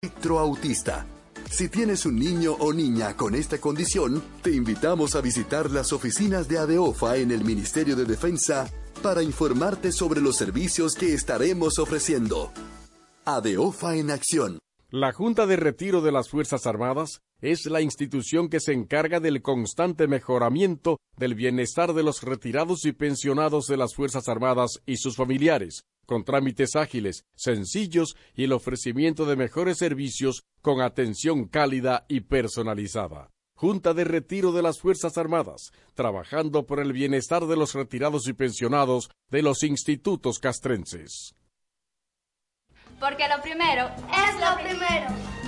espectro autista. Si tienes un niño o niña con esta condición, te invitamos a visitar las oficinas de ADEOFA en el Ministerio de Defensa para informarte sobre los servicios que estaremos ofreciendo. ADEOFA en acción. La Junta de Retiro de las Fuerzas Armadas es la institución que se encarga del constante mejoramiento del bienestar de los retirados y pensionados de las Fuerzas Armadas y sus familiares, con trámites ágiles, sencillos y el ofrecimiento de mejores servicios con atención cálida y personalizada. Junta de Retiro de las Fuerzas Armadas, trabajando por el bienestar de los retirados y pensionados de los institutos castrenses. Porque lo primero es lo primero.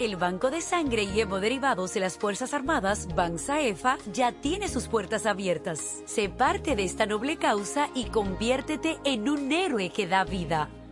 El Banco de Sangre y Hemoderivados de las Fuerzas Armadas, BANSAEFA, ya tiene sus puertas abiertas. Sé parte de esta noble causa y conviértete en un héroe que da vida.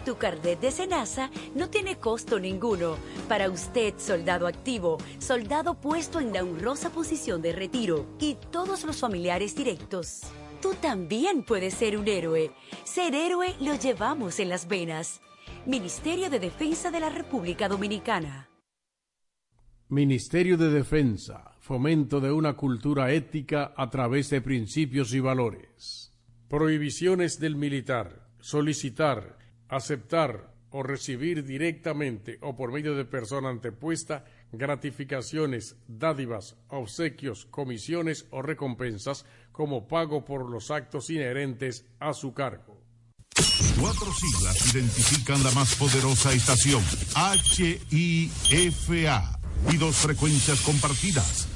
tu carnet de cenaza no tiene costo ninguno. Para usted, soldado activo, soldado puesto en la honrosa posición de retiro y todos los familiares directos. Tú también puedes ser un héroe. Ser héroe lo llevamos en las venas. Ministerio de Defensa de la República Dominicana. Ministerio de Defensa, fomento de una cultura ética a través de principios y valores. Prohibiciones del militar, solicitar, aceptar o recibir directamente o por medio de persona antepuesta gratificaciones, dádivas, obsequios, comisiones o recompensas como pago por los actos inherentes a su cargo. Cuatro siglas identifican la más poderosa estación, HIFA y dos frecuencias compartidas.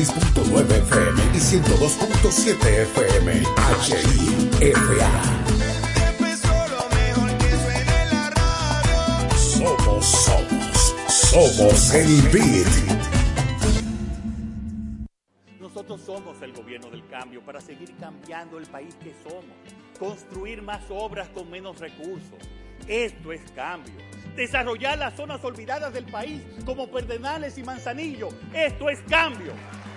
106.9 FM y 102.7 FM. HIFA. Somos, somos, somos el beat. Nosotros somos el gobierno del cambio para seguir cambiando el país que somos. Construir más obras con menos recursos. Esto es cambio desarrollar las zonas olvidadas del país como Perdenales y Manzanillo. Esto es cambio.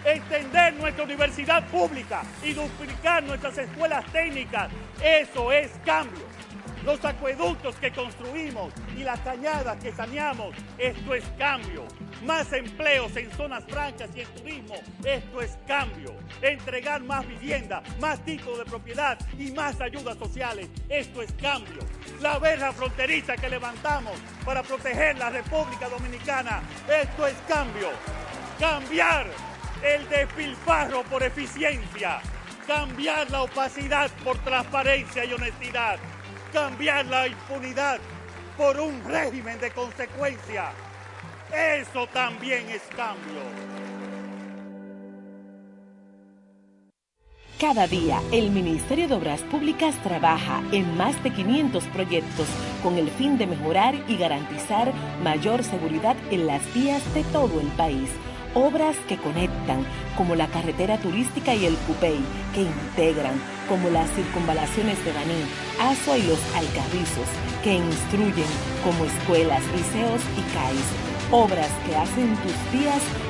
Extender nuestra universidad pública y duplicar nuestras escuelas técnicas. Eso es cambio. Los acueductos que construimos y las cañadas que saneamos. Esto es cambio más empleos en zonas francas y en turismo. Esto es cambio. Entregar más vivienda, más títulos de propiedad y más ayudas sociales. Esto es cambio. La verja fronteriza que levantamos para proteger la República Dominicana. Esto es cambio. Cambiar el despilfarro por eficiencia, cambiar la opacidad por transparencia y honestidad, cambiar la impunidad por un régimen de consecuencia. Eso también es cambio. Cada día, el Ministerio de Obras Públicas trabaja en más de 500 proyectos con el fin de mejorar y garantizar mayor seguridad en las vías de todo el país Obras que conectan, como la carretera turística y el Cupey, que integran, como las circunvalaciones de Baní, Asua y los Alcarrizos, que instruyen, como escuelas, liceos y CAIS. Obras que hacen tus vías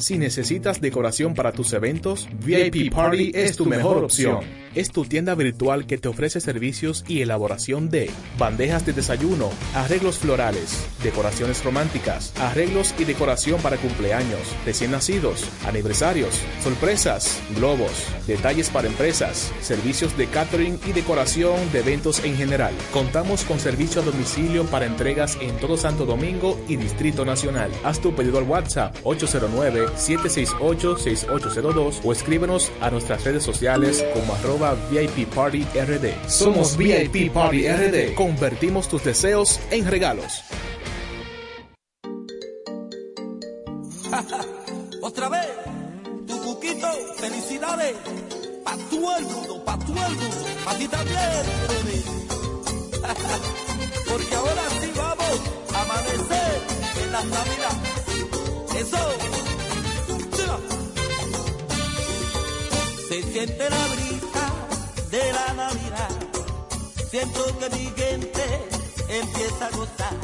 Si necesitas decoración para tus eventos, VIP Party es tu mejor opción. Es tu tienda virtual que te ofrece servicios y elaboración de bandejas de desayuno, arreglos florales, decoraciones románticas, arreglos y decoración para cumpleaños, recién nacidos, aniversarios, sorpresas, globos, detalles para empresas, servicios de catering y decoración de eventos en general. Contamos con servicio a domicilio para entregas en todo Santo Domingo y Distrito Nacional. Haz tu pedido al WhatsApp 809 768-6802 o escríbenos a nuestras redes sociales como arroba VIP Party RD. Somos VIP Party RD. Convertimos tus deseos en regalos. Otra vez, tu cuquito, felicidades. Pa' todo el mundo, pa' todo el mundo, pa' ti también, Porque ahora sí vamos a amanecer en las navidades. Eso. Siente la brisa de la Navidad. Siento que mi gente empieza a gozar.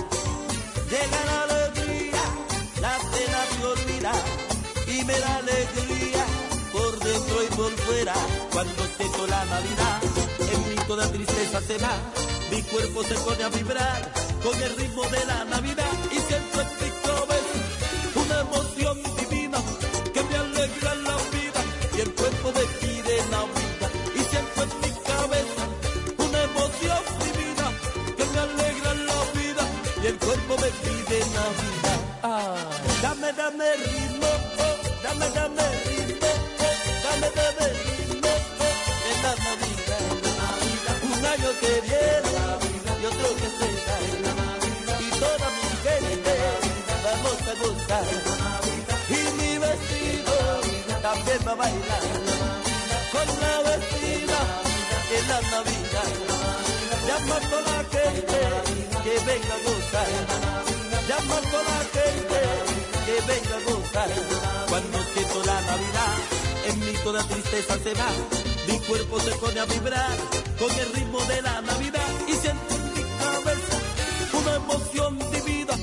Llega la alegría, la cena se olvida y me da alegría por dentro y por fuera. Cuando siento la Navidad, el mito de tristeza se va. Mi cuerpo se pone a vibrar con el ritmo de la Navidad y siento en mi dame, ritmo, dame, dame ritmo, dame, dame ritmo, en la Navidad, un año que viene y otro que se va, y toda mi gente vamos a gozar, y mi vestido también va a bailar, con la vecina en la Navidad, llama a la gente que venga a gozar. Llamando a la gente que venga a gozar. Cuando siento la Navidad, en mí toda tristeza se va. Mi cuerpo se pone a vibrar con el ritmo de la Navidad y siento en mi cabeza una emoción divina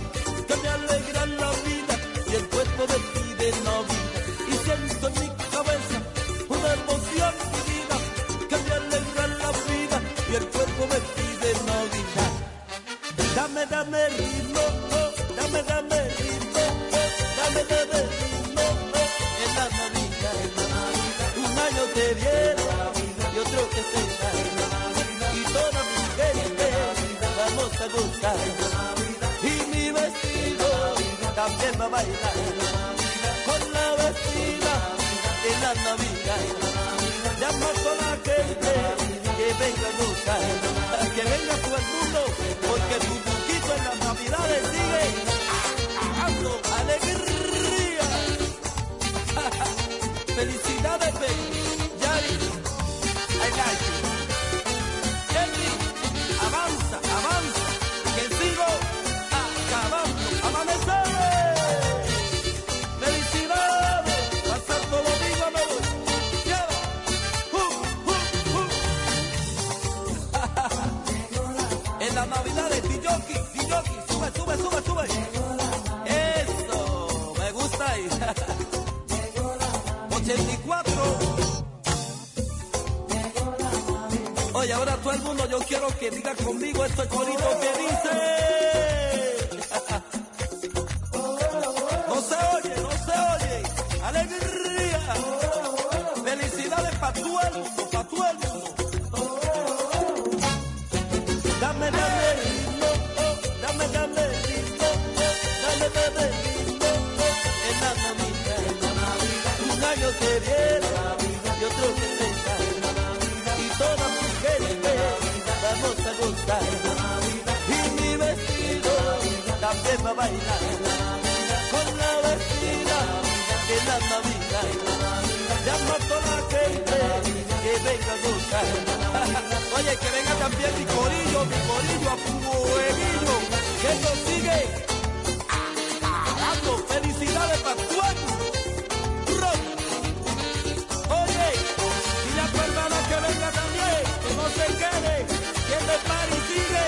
que me alegra la vida y el cuerpo me pide Navidad. Y siento en mi cabeza una emoción divina que me alegra la vida y el cuerpo me pide Navidad. Dame, dame ritmo dame, dame que viene y otro que se va, y toda mi gente vamos a gozar, y mi vestido también va a bailar, con la vecina en la Navidad, llama a la gente que venga a gozar, que venga todo el mundo, porque tu poquito en las Navidades sigue alegría. Felicidades, baby. like you. Quiero que diga conmigo este corito a bailar con la vecina de la Navidad. Llama a la gente que venga a gozar. Oye, que venga también mi corillo, mi corillo a fueguillo, que nos sigue dando felicidades para tu Oye, y la hermana que venga también, que no se quede, que me pare y sigue.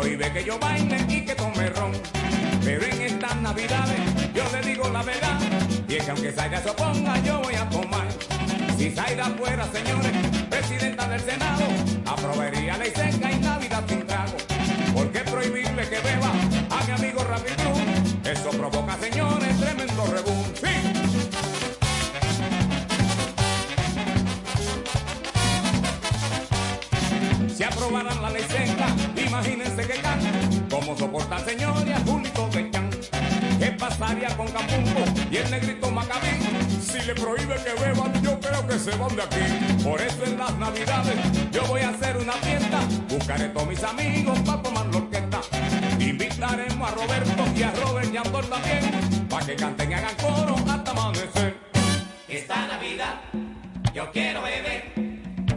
Prohíbe que yo baile y que tome ron. Pero en estas navidades yo le digo la verdad. Y es que aunque Zaida se oponga, yo voy a tomar. Si Zaida fuera, señores, presidenta del Senado, aprobaría ley seca y Navidad sin trago. ¿Por qué prohibirle que beba a mi amigo Rafi? Eso provoca, señores, tremendo rebú. ¡Sí! Si aprobaran la ley seca, imagínense que can, cómo soportar señores a Julito de Chan. ¿Qué pasaría con Campumbo y el negrito Macabí? Si le prohíbe que beban, yo creo que se van de aquí. Por eso en las navidades yo voy a hacer una fiesta. Buscaré todos mis amigos para tomar la orquesta. Invitaremos a Roberto y a Robert y a Andor también, para que canten y hagan coro hasta amanecer. Esta Navidad yo quiero beber.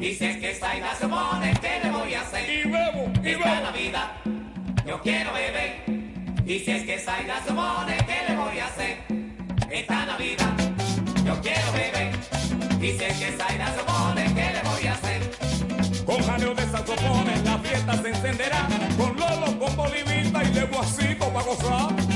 Es que Zaida se pone, ¿qué le voy a hacer? Y bebo, y bebo. Navidad yo quiero beber. Y si es que Zaida se pone, ¿qué le voy a hacer? Esta Navidad yo quiero beber. Y si es que Zaida se pone, ¿qué le voy a hacer? Con jaleo de saxofones la fiesta se encenderá, con Lolo, con Bolivita y Leguacito para gozar.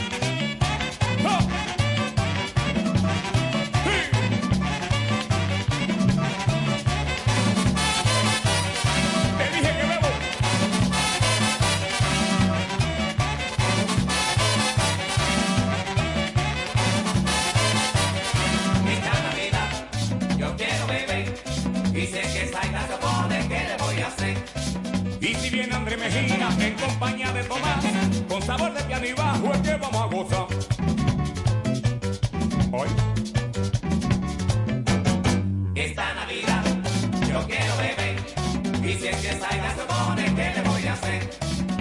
En compañía de Tomás, con sabor de piano y bajo es que vamos a gozar. Hoy. Esta Navidad yo quiero beber. Y si es que Zaida se pone, ¿qué le voy a hacer?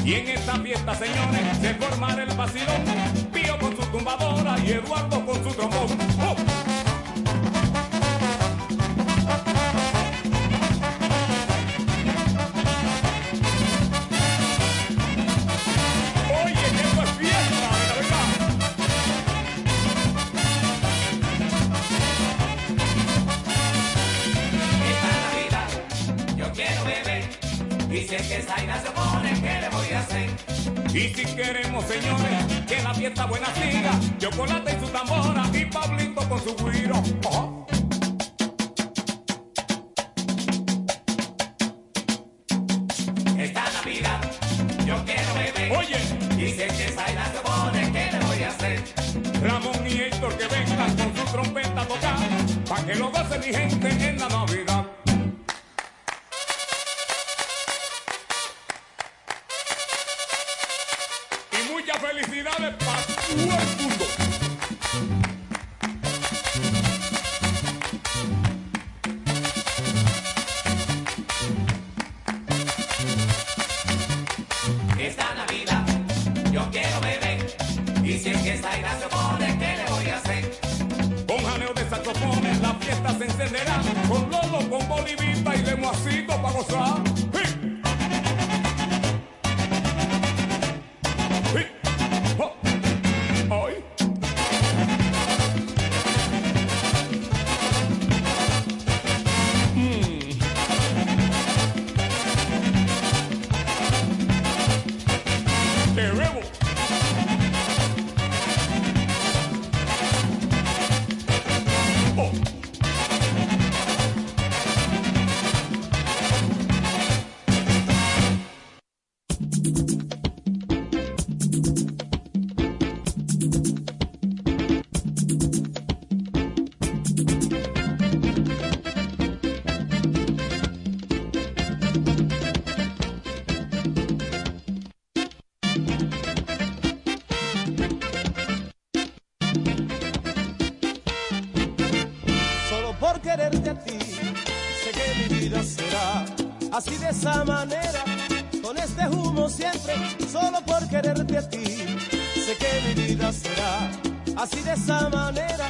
Y en esta fiesta, señores, se formará el vacilón. Pío con su tumbadora y Eduardo con su trombón. ¡Oh! Queremos, señores, que la fiesta buena siga, Chocolate y su tambora y Pablito con su guiro. Ti, sé que mi vida será así de esa manera,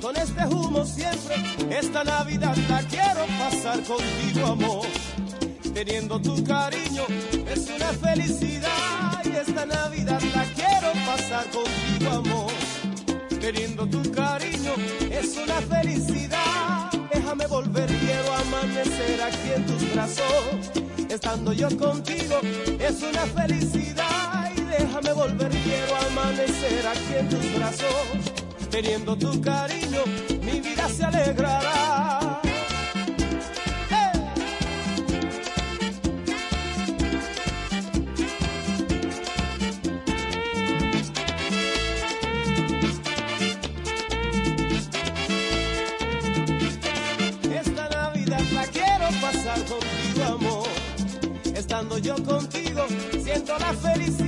con este humo siempre, esta Navidad la quiero pasar contigo, amor. Teniendo tu cariño es una felicidad y esta Navidad la quiero pasar contigo, amor queriendo tu cariño es una felicidad. Déjame volver, quiero amanecer aquí en tus brazos. Estando yo contigo es una felicidad. Quiero amanecer aquí en tus brazos. Teniendo tu cariño, mi vida se alegrará. Esta Navidad la quiero pasar contigo, amor. Estando yo contigo, siento la felicidad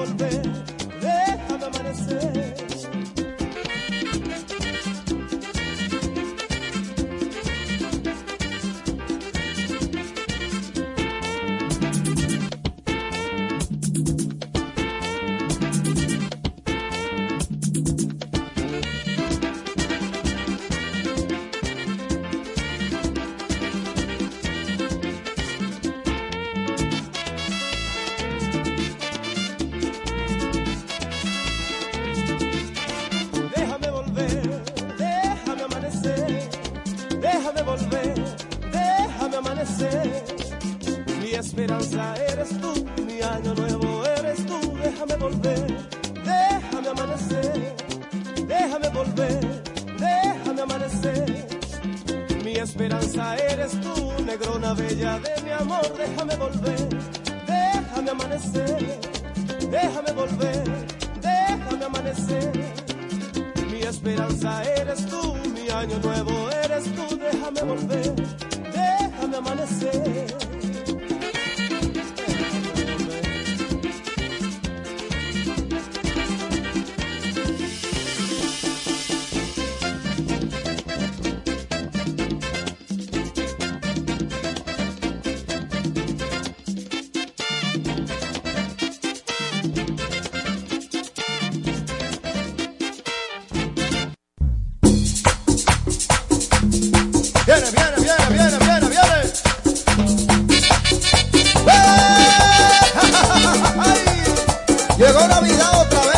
volver, Navidad otra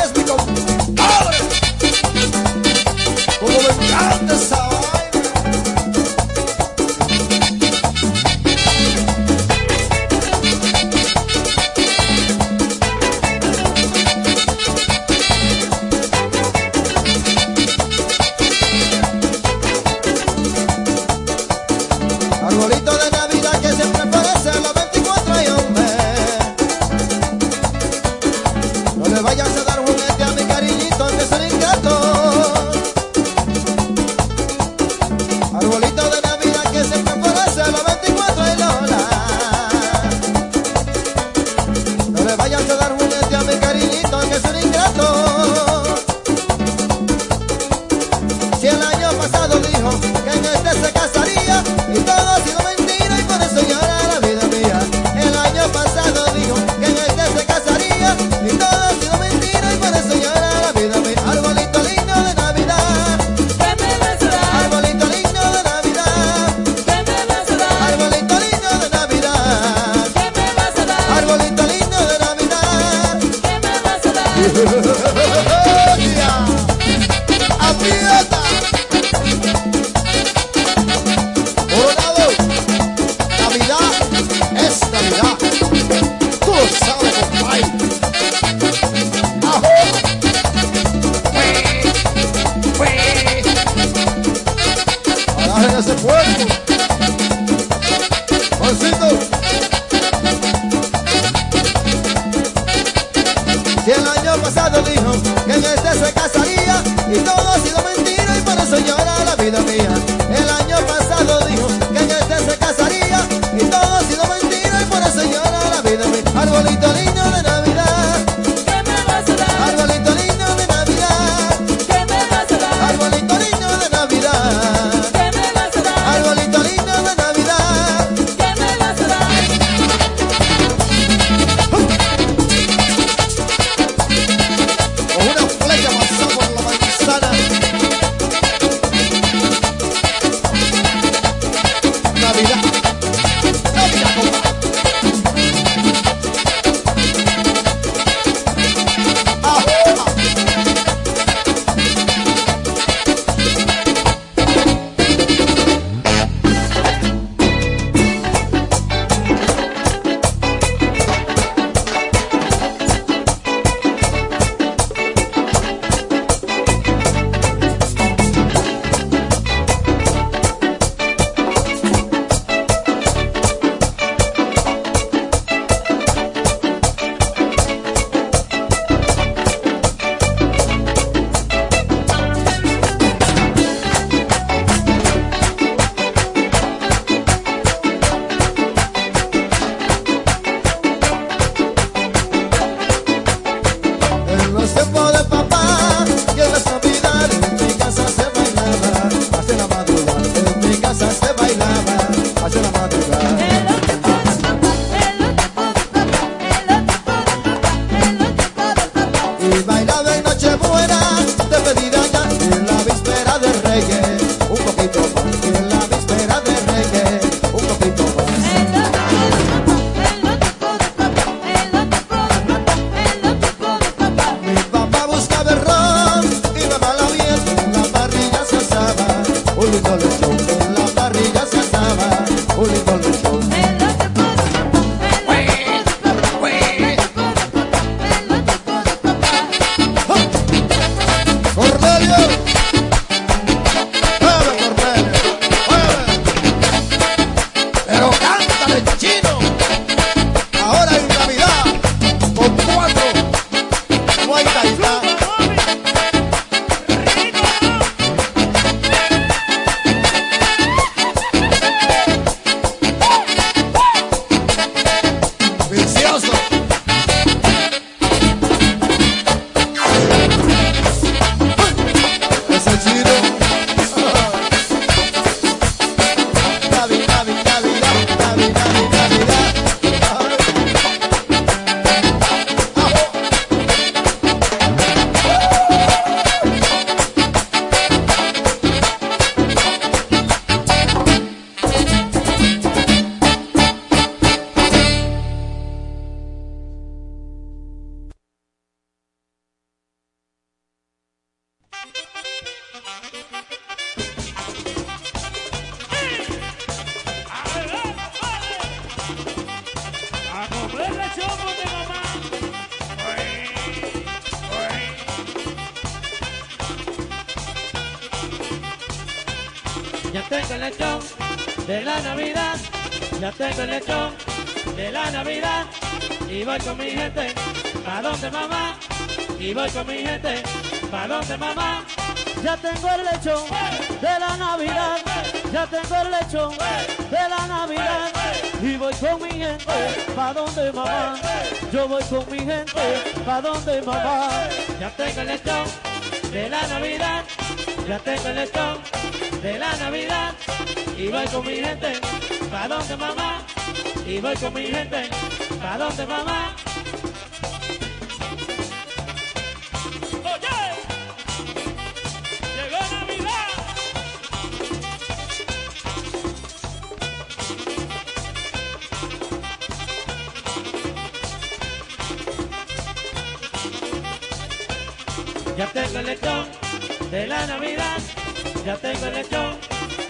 ¿pa dónde mamá? Yo voy con mi gente, ¿pa dónde mamá? Ya tengo el lechón de la Navidad, ya tengo el lechón de la Navidad y voy con mi gente, ¿pa dónde mamá? Y voy con mi gente, ¿pa dónde mamá? Ya tengo el lechón de la Navidad, ya tengo el lechón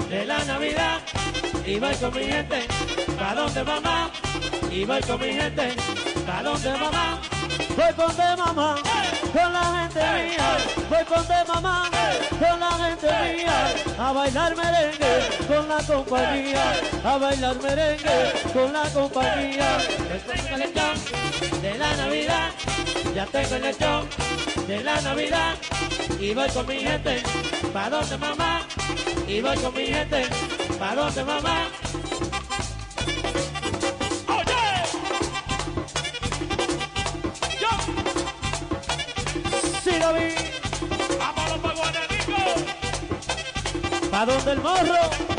de la Navidad y voy con mi gente, ¿pa dónde mamá? Y voy con mi gente, ¿pa dónde mamá? Voy con de mamá, con la gente mía. Voy con de mamá, con la gente mía. A bailar merengue con la compañía. A bailar merengue con la compañía. Ya tengo el lechón de la Navidad, ya tengo el lechón de la Navidad y voy con mi gente, ¿pa dónde mamá? Y voy con mi gente, ¿pa dónde mamá? Sí lo vi. Pa' Guanarico. ¿Pa dónde el morro?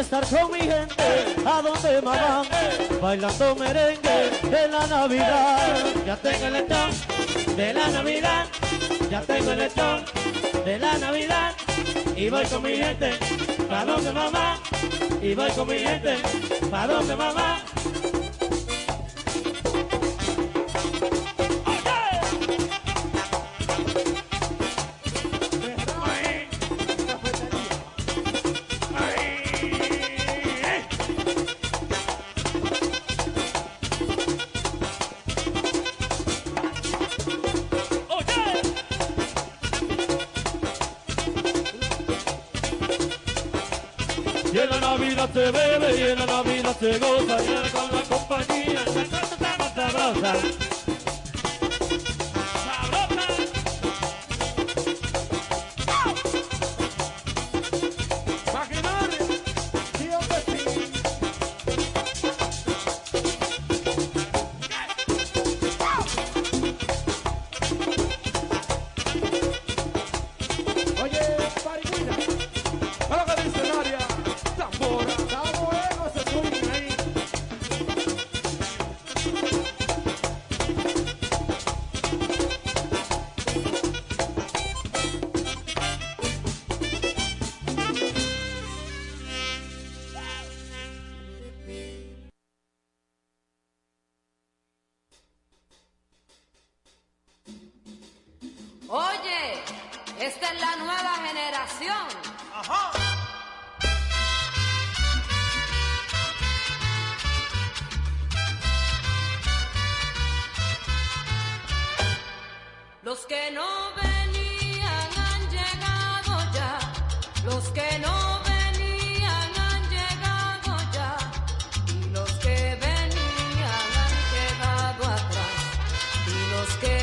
Estar con mi gente, a donde mamá, bailando merengue en la Navidad. Ya tengo el lechón de la Navidad, ya tengo el lechón de la Navidad y voy con mi gente, ¿pa dónde mamá? Y voy con mi gente, ¿pa dónde mamá? que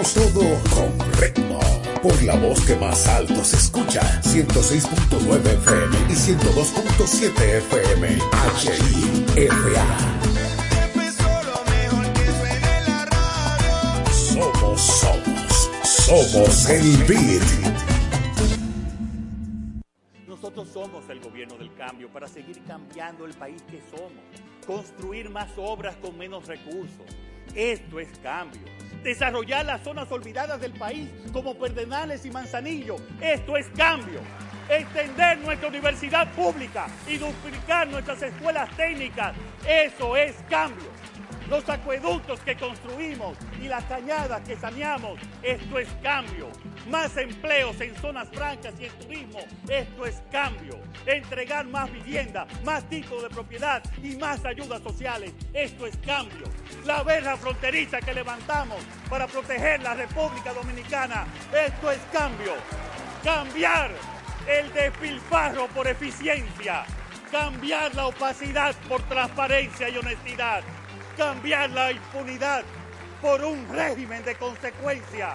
hacemos todo con ritmo. Por la voz que más alto se escucha, 106.9 FM y 102.7 FM, HIFA. Somos, somos, somos el beat. Nosotros somos el gobierno del cambio para seguir cambiando el país que somos, construir más obras con menos recursos esto es cambio. Desarrollar las zonas olvidadas del país como Perdenales y Manzanillo. Esto es cambio. Extender nuestra universidad pública y duplicar nuestras escuelas técnicas. Eso es cambio. Los acueductos que construimos y las cañadas que saneamos. Esto es cambio. Más empleos en zonas francas y en turismo. Esto es cambio. Entregar más vivienda, más tipos de propiedad y más ayudas sociales. Esto es cambio. La verja fronteriza que levantamos para proteger la República Dominicana. Esto es cambio. Cambiar el despilfarro por eficiencia. Cambiar la opacidad por transparencia y honestidad. Cambiar la impunidad por un régimen de consecuencia.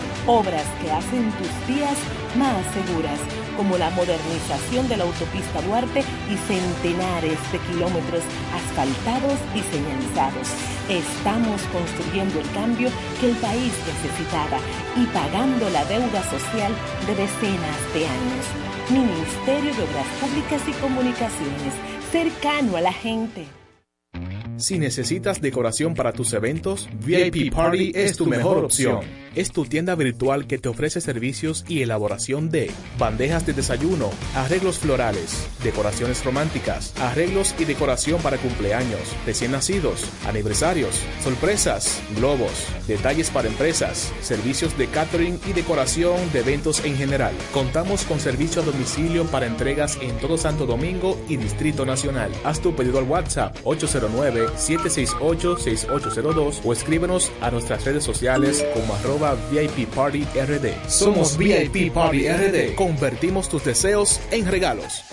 Obras que hacen tus vías más seguras, como la modernización de la autopista Duarte y centenares de kilómetros asfaltados y señalizados. Estamos construyendo el cambio que el país necesitaba y pagando la deuda social de decenas de años. Ministerio de Obras Públicas y Comunicaciones, cercano a la gente. Si necesitas decoración para tus eventos, VIP Party es tu mejor opción. Es tu tienda virtual que te ofrece servicios y elaboración de bandejas de desayuno, arreglos florales, decoraciones románticas, arreglos y decoración para cumpleaños, recién nacidos, aniversarios, sorpresas, globos, detalles para empresas, servicios de catering y decoración de eventos en general. Contamos con servicio a domicilio para entregas en todo Santo Domingo y Distrito Nacional. Haz tu pedido al WhatsApp 809-768-6802 o escríbenos a nuestras redes sociales como arroba VIP Party RD. Somos VIP Party RD. Convertimos tus deseos en regalos.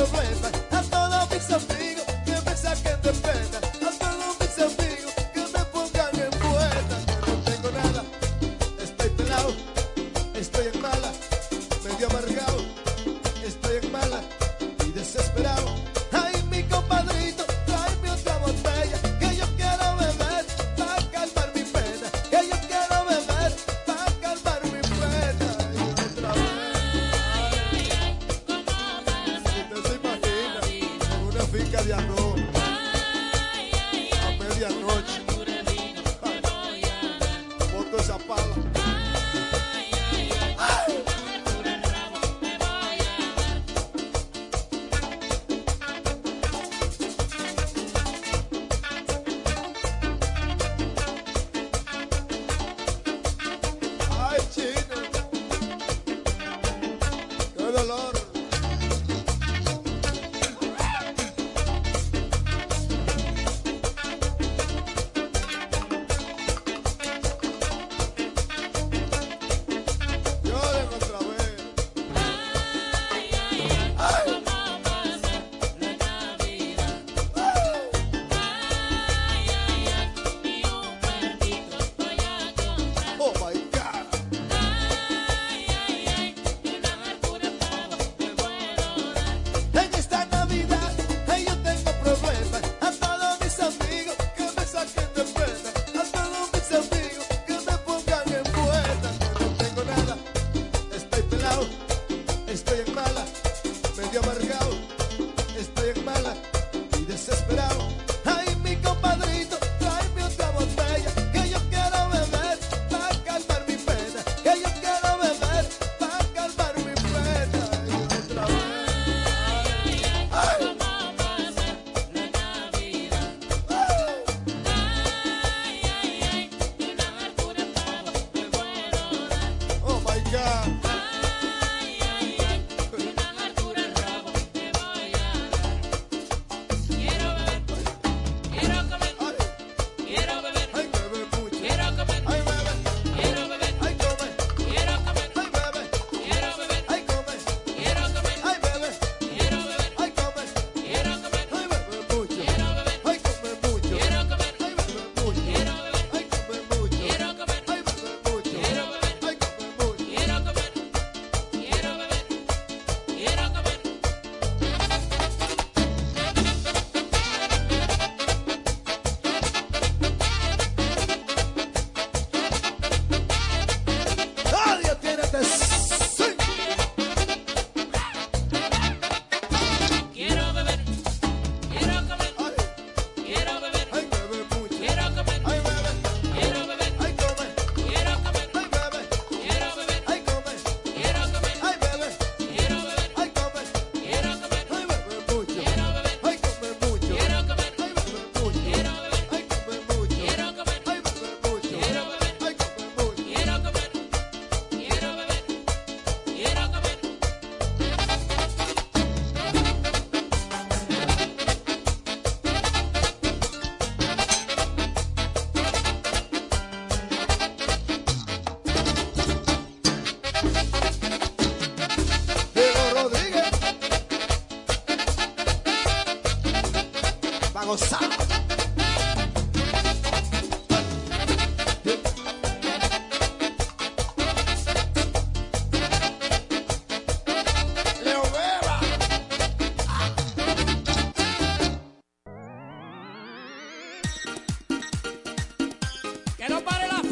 Yo tengo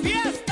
fiesta.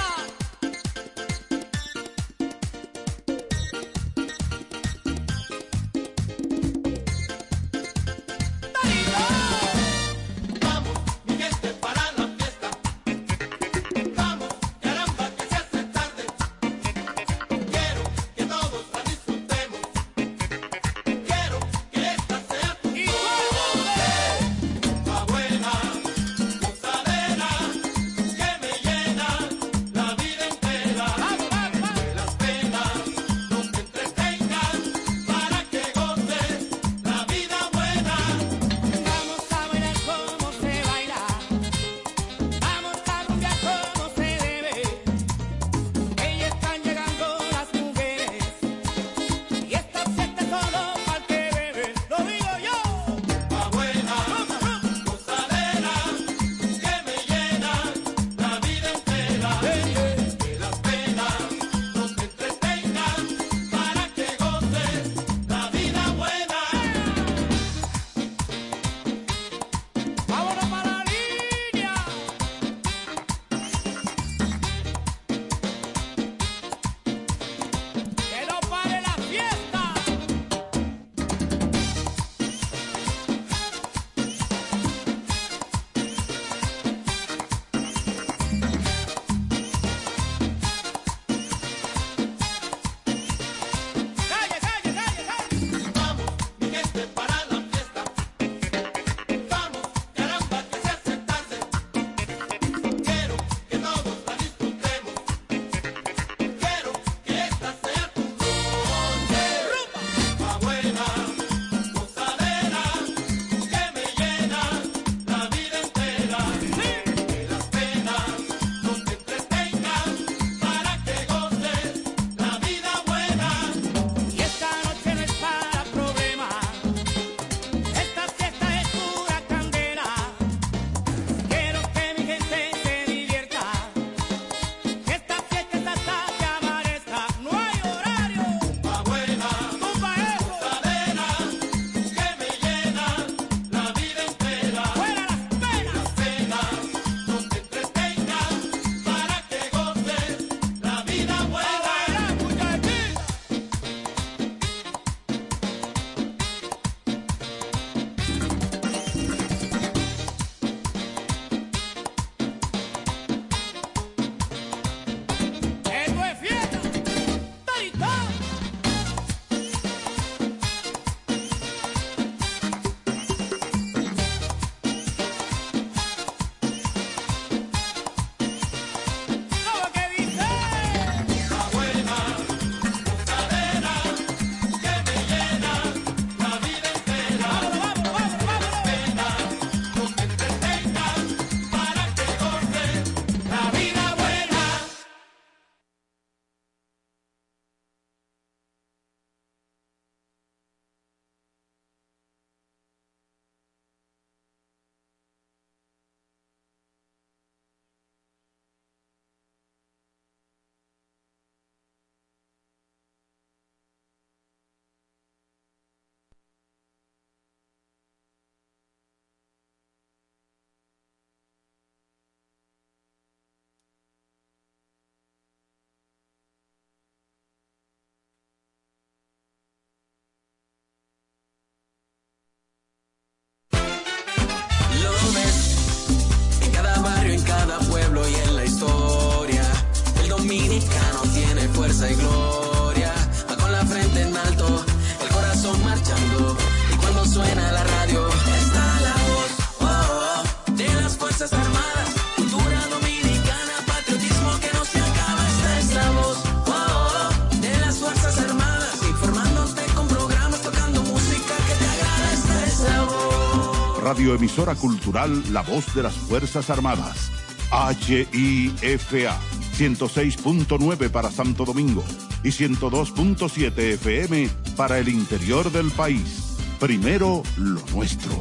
radioemisora cultural La Voz de las Fuerzas Armadas. HIFA 106.9 para Santo Domingo y 102.7 FM para el interior del país. Primero lo nuestro.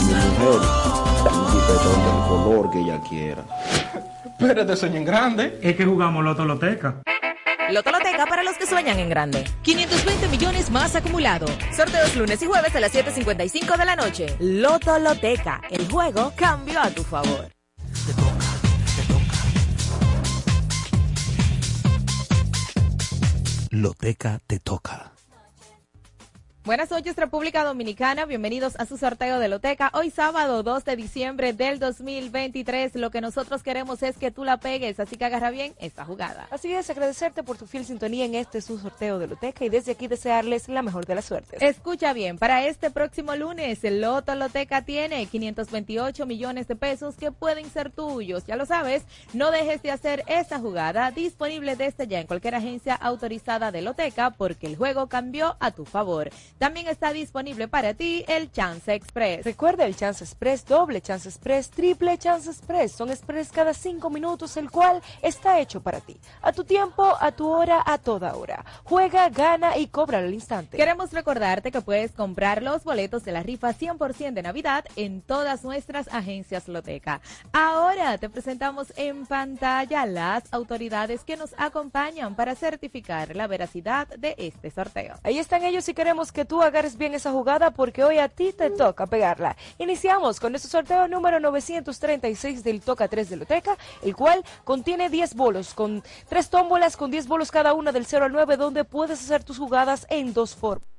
Mi mujer, tan el color que ella quiera. Pero este sueño en grande. Es que jugamos la toloteca. Lotoloteca para los que sueñan en grande. 520 millones más acumulado. Sorteos lunes y jueves a las 7.55 de la noche. Lotoloteca. El juego cambió a tu favor. Loteca te toca. Buenas noches República Dominicana, bienvenidos a su sorteo de Loteca. Hoy sábado 2 de diciembre del 2023, lo que nosotros queremos es que tú la pegues, así que agarra bien esta jugada. Así es, agradecerte por tu fiel sintonía en este su sorteo de Loteca y desde aquí desearles la mejor de las suertes. Escucha bien, para este próximo lunes el Loto Loteca tiene 528 millones de pesos que pueden ser tuyos. Ya lo sabes, no dejes de hacer esta jugada disponible desde ya en cualquier agencia autorizada de Loteca porque el juego cambió a tu favor. También está disponible para ti el Chance Express. Recuerda el Chance Express, doble Chance Express, triple Chance Express. Son express cada cinco minutos, el cual está hecho para ti. A tu tiempo, a tu hora, a toda hora. Juega, gana y cobra al instante. Queremos recordarte que puedes comprar los boletos de la rifa 100% de Navidad en todas nuestras agencias Loteca. Ahora te presentamos en pantalla las autoridades que nos acompañan para certificar la veracidad de este sorteo. Ahí están ellos y queremos que tú agarres bien esa jugada porque hoy a ti te toca pegarla. Iniciamos con nuestro sorteo número 936 del Toca 3 de Loteca, el cual contiene 10 bolos, con 3 tómbolas con 10 bolos cada una del 0 al 9, donde puedes hacer tus jugadas en dos formas.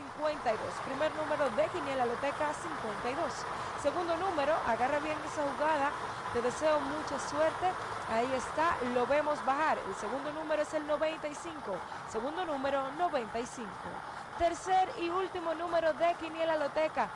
52. Primer número de Quiniela Loteca, 52. Segundo número, agarra bien esa jugada. Te deseo mucha suerte. Ahí está, lo vemos bajar. El segundo número es el 95. Segundo número 95. Tercer y último número de Quiniela Loteca.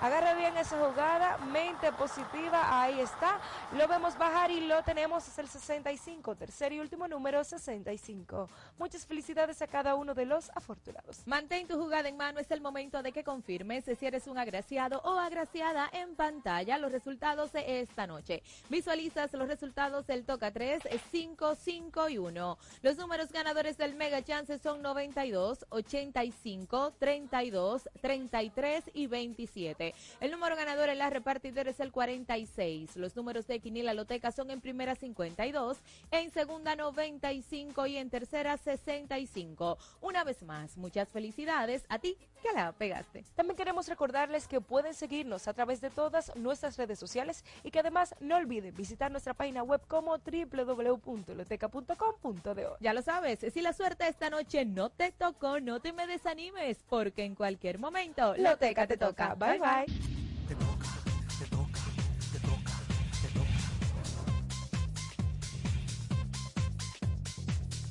Agarra bien esa jugada, mente positiva, ahí está. Lo vemos bajar y lo tenemos, es el 65, tercer y último número 65. Muchas felicidades a cada uno de los afortunados. Mantén tu jugada en mano, es el momento de que confirmes si eres un agraciado o agraciada en pantalla los resultados de esta noche. Visualizas los resultados del Toca 3, 5, 5 y 1. Los números ganadores del Mega Chance son 92, 85, 32, 33 y 27. El número ganador en la repartidora es el 46. Los números de Quinila Loteca son en primera 52, en segunda 95 y en tercera 65. Una vez más, muchas felicidades a ti que la pegaste. También queremos recordarles que pueden seguirnos a través de todas nuestras redes sociales y que además no olviden visitar nuestra página web como www.loteca.com.do. Ya lo sabes, si la suerte esta noche no te tocó, no te me desanimes, porque en cualquier momento Loteca te toca. Bye bye.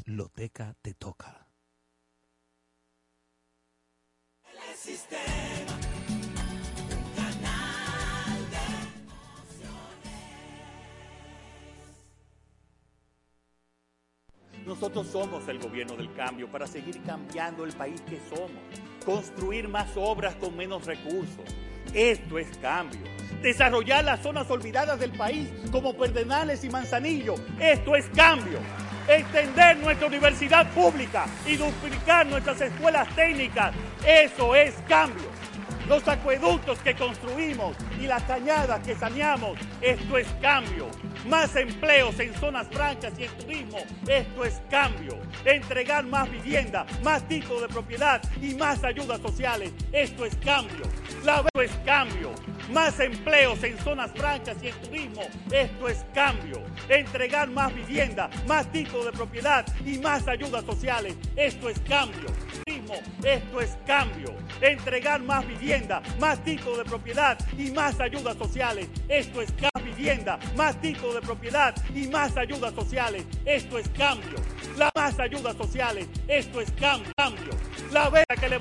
Loteca te toca. El sistema, canal de Nosotros somos el gobierno del cambio para seguir cambiando el país que somos. Construir más obras con menos recursos. Esto es cambio. Desarrollar las zonas olvidadas del país como Perdenales y Manzanillo. Esto es cambio. Extender nuestra universidad pública y duplicar nuestras escuelas técnicas. Eso es cambio. Los acueductos que construimos y las cañadas que saneamos. Esto es cambio. Más empleos en zonas francas y en turismo. Esto es cambio. Entregar más vivienda, más títulos de propiedad y más ayudas sociales. Esto es cambio. La esto es cambio. Más empleos en zonas francas y en turismo. Esto es cambio. Entregar más vivienda, más títulos de propiedad y más ayudas sociales. Esto es cambio. Esto es cambio. Entregar más vivienda, más títulos de propiedad y más ayudas sociales. Esto es. Vivienda, más títulos de propiedad y más ayudas sociales. Esto es cambio. La más ayudas sociales. Esto es cambio. La vera que le